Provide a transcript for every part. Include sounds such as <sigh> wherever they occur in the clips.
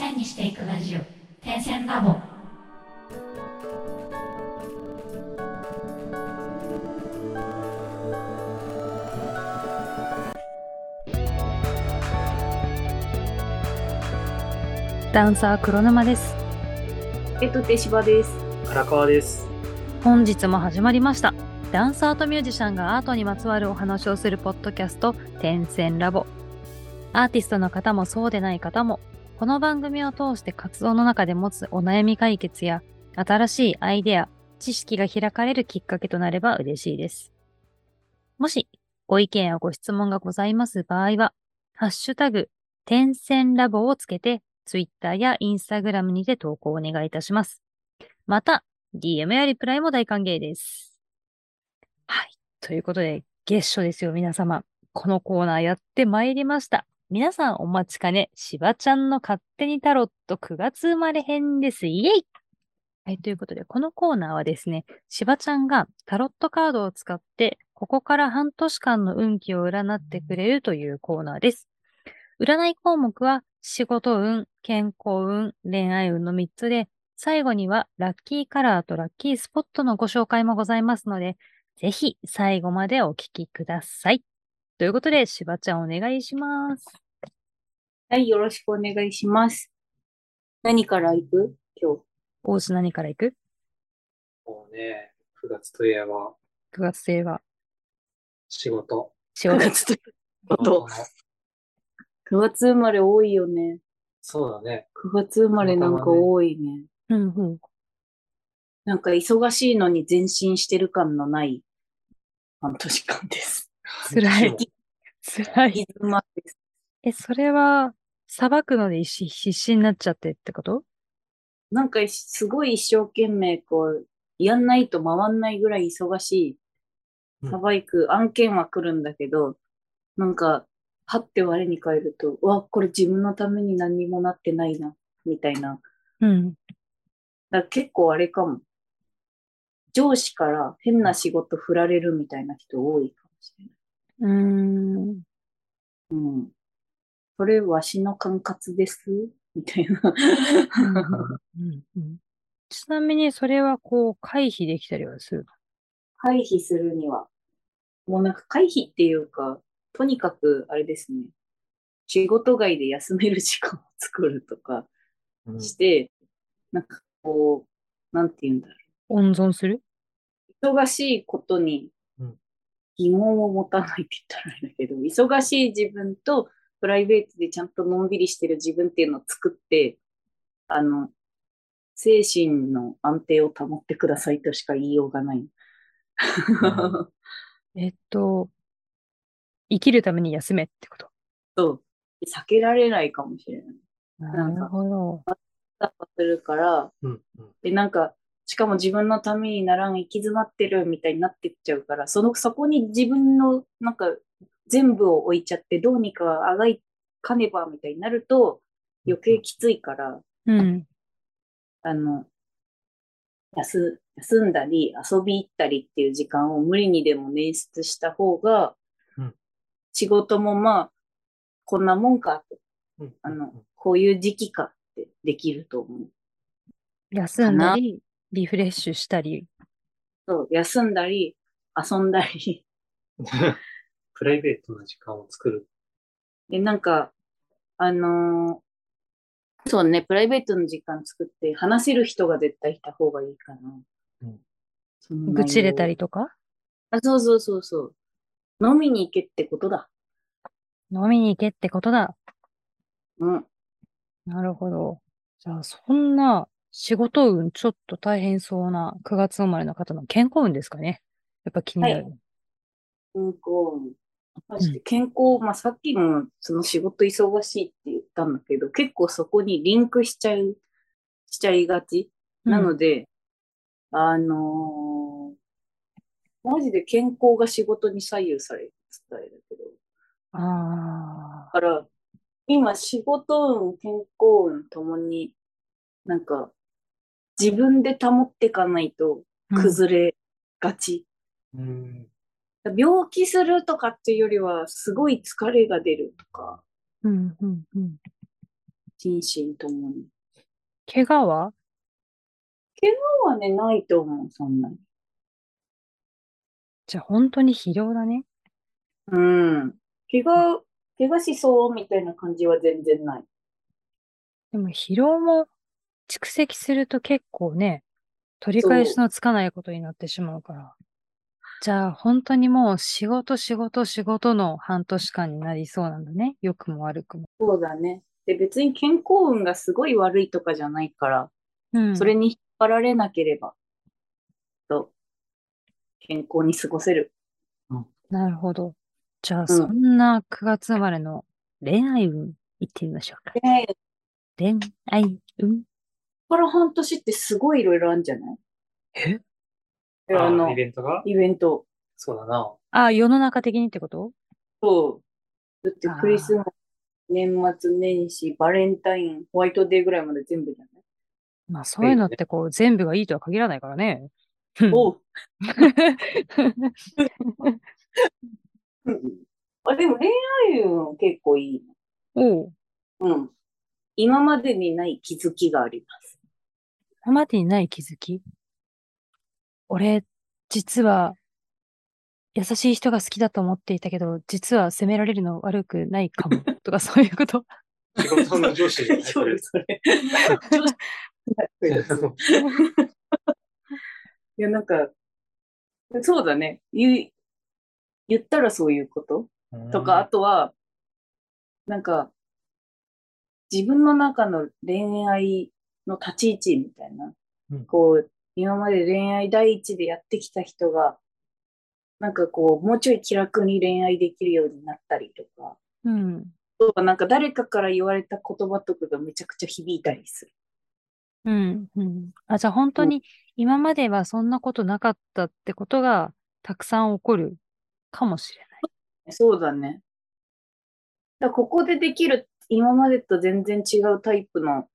線にしていくラジオ点線ラボダンサー黒沼です。えっと、手芝です。荒川です。本日も始まりました。ダンサーとミュージシャンがアートにまつわるお話をするポッドキャスト、点線ラボ。アーティストの方もそうでない方も、この番組を通して活動の中で持つお悩み解決や、新しいアイデア、知識が開かれるきっかけとなれば嬉しいです。もし、ご意見やご質問がございます場合は、ハッシュタグ、点線ラボをつけて、Twitter や Instagram にて投稿をお願いいたします。また、DM やリプライも大歓迎です。はい。ということで、月初ですよ、皆様。このコーナーやってまいりました。皆さんお待ちかね、しばちゃんの勝手にタロット9月生まれ編です。イエイはい。ということで、このコーナーはですね、しばちゃんがタロットカードを使って、ここから半年間の運気を占ってくれるというコーナーです。占い項目は、仕事運、健康運、恋愛運の3つで、最後にはラッキーカラーとラッキースポットのご紹介もございますので、ぜひ最後までお聞きください。ということで、しばちゃんお願いします。はい、よろしくお願いします。何から行く？今日。大津何から行く？もうね、9月といえば ?9 月生は仕事。仕9事。月とこと9月生まれ多いよね。そうだね。9月生まれなんか多いね。うんうん。なんか忙しいのに前進してる感のない半年間です。辛い。辛い。え、それは、さばくので必死になっちゃってってこと？なんかすごい一生懸命こう、やんないと回んないぐらい忙しい、うんさばいく案件は来るんだけど、なんか、はって我に返ると、うわ、これ自分のために何にもなってないな、みたいな。うん。だ結構あれかも。上司から変な仕事振られるみたいな人多いかもしれなうい。ーん。うん。それわしの管轄です？<laughs> みたいな。うんうんちなみにそれはこう回避できたりはする回避するには、もうなんか回避っていうか、とにかくあれですね。仕事外で休める時間を作るとかうんして、なんかこう、なんて言うんだろ温存する？う。忙しいことにうん疑問を持たないって言ったらあれだけど、忙しい自分とプライベートでちゃんとのんびりしてる自分っていうのを作って、あの、精神の安定を保ってくださいとしか言いようがない。えっと、生きるために休めってこと？そう。避けられないかもしれない。なるほど。だするから、うんうんで、なんか、しかも自分のためにならん、行き詰まってるみたいになってっちゃうから、その、そこに自分の、なんか、全部を置いちゃって、どうにかあがいかねばみたいになると、余計きついから、うん。あの、休、休んだり、遊び行ったりっていう時間を無理にでも捻出した方が、うん。仕事もまあ、こんなもんかと、うん。あの、こういう時期かってできると思う。休んだり、リフレッシュしたり。そう、休んだり、遊んだり。<laughs> プライベートな時間を作る。で、なんか、あのーそうね、プライベートの時間作って話せる人が絶対いた方がいいかな。うんそ愚痴れたりとか？あ、そうそうそうそう。飲みに行けってことだ。飲みに行けってことだ。うん。なるほど。じゃあ、そんな仕事運ちょっと大変そうな9月生まれの方の健康運ですかね。やっぱ気になる。健康。マジで健康、まあ、さっきもその仕事忙しいって言ったんだけど、結構そこにリンクしちゃう、しちゃいがち。なので、あのーマジで健康が仕事に左右される伝えだけど。ああだから、今仕事運、健康運ともに、なんか、自分で保っていかないとー、崩れがち。うん。病気するとかっていうよりは、すごい疲れが出るとか、うん、うん、うん。心身ともに。怪我は？今はね、ないと思う、そんなに。じゃあ本当に疲労だね。うん。怪我、怪我しそうみたいな感じは全然ない。でも疲労も蓄積すると結構ね、取り返しのつかないことになってしまうから。じゃあ本当にもう仕事仕事仕事の半年間になりそうなんだね。良くも悪くも。そうだね。で、別に健康運がすごい悪いとかじゃないから、うん。それに引っ張られなければ、と、健康に過ごせる。なるほど。じゃあそんな9月生まれの恋愛運いってみましょうか。恋愛運こから半年ってすごいいろいろあるんじゃない？え？えあのイ、ベントが？イベント。そうだな。あ、世の中的にってこと？そう。だってクリスマス、年末年始、バレンタイン、ホワイトデーぐらいまで全部じゃない？まあそういうのってこう全部がいいとは限らないからね。おう。<laughs> あ、でも恋愛運結構いいおう。の。うん。今までにない気づきがあります。今までにない気づき？俺、実は、優しい人が好きだと思っていたけど、実は責められるの悪くないかも。<laughs> とかそういうこと。仕事の上司じゃない？それ。それ。いや、なんか、そうだね。言う、言ったらそういうこととか、あとは、なんか、自分の中の恋愛の立ち位置みたいな、うんこう、今まで恋愛第一でやってきた人が、なんかこう、もうちょい気楽に恋愛できるようになったりとか、うん。とかなんか誰かから言われた言葉とかがめちゃくちゃ響いたりする。うん。うん。あ、じゃあ本当に今まではそんなことなかったってことがたくさん起こるかもしれない。そうだね。だからここでできる、今までと全然違うタイプの、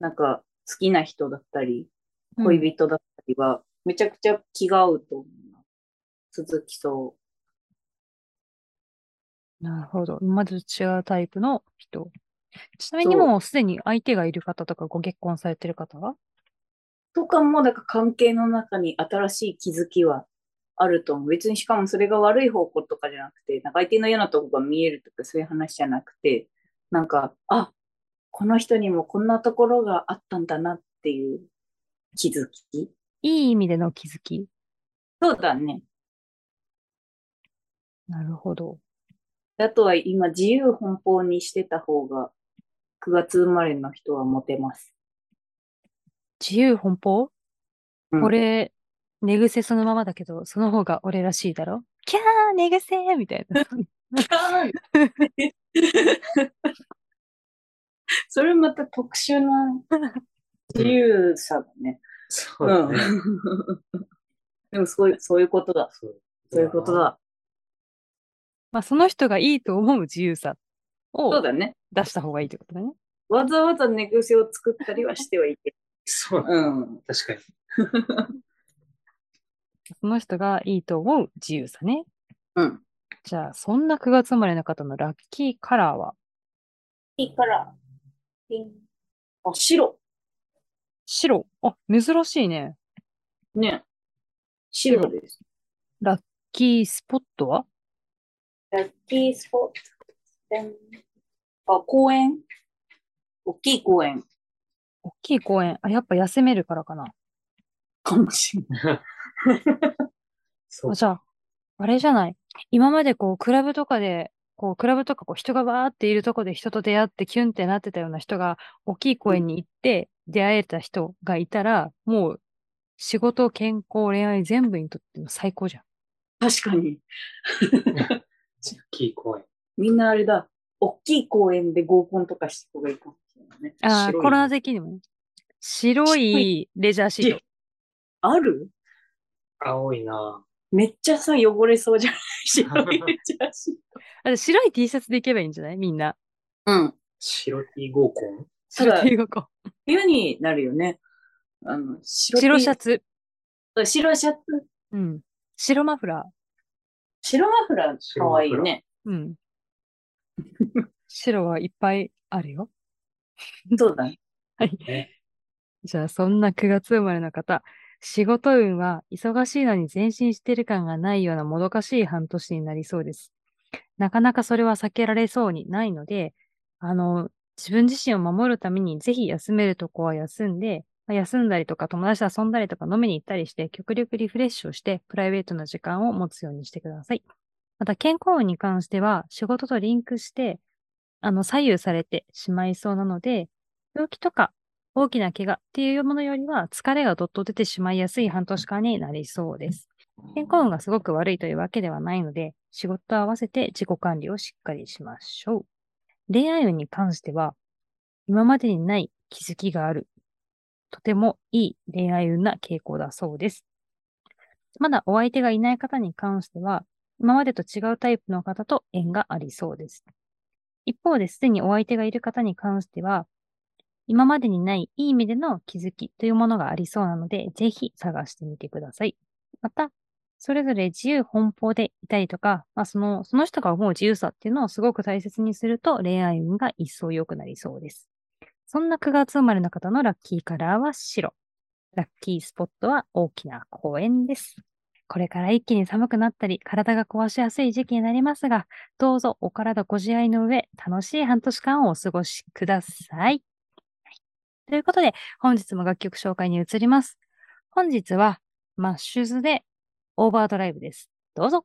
なんか好きな人だったり、うん恋人だったりは、めちゃくちゃ気が合うと思うな。続きそなるほど。今までと違うタイプの人。ちなみにもうすでに相手がいる方とかご結婚されてる方は？う。とかも、だから関係の中に新しい気づきはあると思う。別にしかもそれが悪い方向とかじゃなくて、なんか相手の嫌なとこが見えるとかそういう話じゃなくて、なんか、あ、この人にもこんなところがあったんだなっていう気づき？いい意味での気づき？そうだね。なるほど。あとは今自由奔放にしてた方が9月生まれの人はモテます。自由奔放？うん俺、寝癖そのままだけど、その方が俺らしいだろ？キャー寝癖みたいな。<laughs> <laughs> <laughs> それまた特殊な <laughs> 自由さだね。そうだね。<laughs> でもそういう、そういうことだ。そうそういうこと。だ。まあその人がいいと思う自由さをそうだね。出した方がいいってことだね。わざわざ寝癖を作ったりはしてはいけそうだね。うん。確かに。その人がいいと思う自由さね。うん。じゃあ、そんな9月生まれの方のラッキーカラーは？いいから、ピン。あ、白。白。あ、珍しいね。ね。白です。ラッキースポットは？ラッキースポット。あ、公園？大きい公園大きい公園。あ、やっぱ休めるからかな。かもしれない。そ <laughs> うあ、。じゃあ、あれじゃない？今までこう、クラブとかで、こう、クラブとかこう、人がわーっているとこで人と出会ってキュンってなってたような人が、大きい公園に行って出会えた人がいたら、もう、仕事、健康、恋愛全部にとっても最高じゃん。確かに。キー公園。みんなあれだ。大きい公園で合コンとかした方がいいかもしれないね。ああ、コロナ的にもね。白いレジャーシート。ある？青いなめっちゃさ、汚れそうじゃない？<laughs> 白いレジャーシーあ白い T シャツで行けばいいんじゃない？みんな。トうん。白 T 合コン？白 T がこう。冬になるよね。あの、白白シャツ。ツ。白シャツ。うん。白マフラ白マフラーかわいいね。ー。うん。<laughs> 白はいっぱいあるよ。そうだね。はい。ね。じゃあ、そんな9月生まれの方、仕事運は忙しいのに前進してる感がないようなもどかしい半年になりそうです。なかなかそれは避けられそうにないので、あの、自分自身を守るためにぜひ休めるとこは休んで、休んだりとか友達と遊んだりとか飲みに行ったりして極力リフレッシュをしてプライベートな時間を持つようにしてください。また健康運に関しては仕事とリンクして、あの、左右されてしまいそうなので、病気とか大きな怪我っていうものよりは疲れがどっと出てしまいやすい半年間になりそうです。健康運がすごく悪いというわけではないので、仕事と合わせて自己管理をしっかりしましょう。恋愛運に関しては、今までにない気づきがある。とてもいい恋愛運な傾向だそうです。まだお相手がいない方に関しては、今までと違うタイプの方と縁がありそうです。一方ですでにお相手がいる方に関しては、今までにないいい意味での気づきというものがありそうなので、ぜひ探してみてください。また、それぞれ自由奔放でいたりとか、まあ、その、その人が思う自由さっていうのをすごく大切にすると恋愛運が一層良くなりそうです。そんな9月生まれの方のラッキーカラーは白。ラッキースポットは大きな公園です。これから一気に寒くなったり、体が壊しやすい時期になりますが、どうぞお体ご自愛の上、楽しい半年間をお過ごしください。ということで、本日も楽曲紹介に移ります。本日は、マッシュズでオーバードライブです。どうぞ。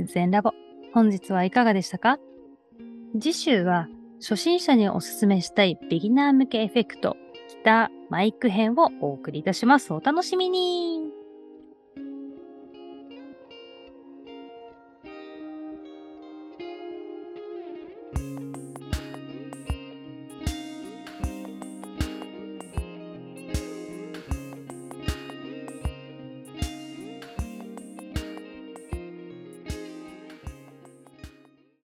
点線ラボ。本日はいかがでしたか？次週は初心者におすすめしたいビギナー向けエフェクト、ギター、マイク編をお送りいたします。お楽しみに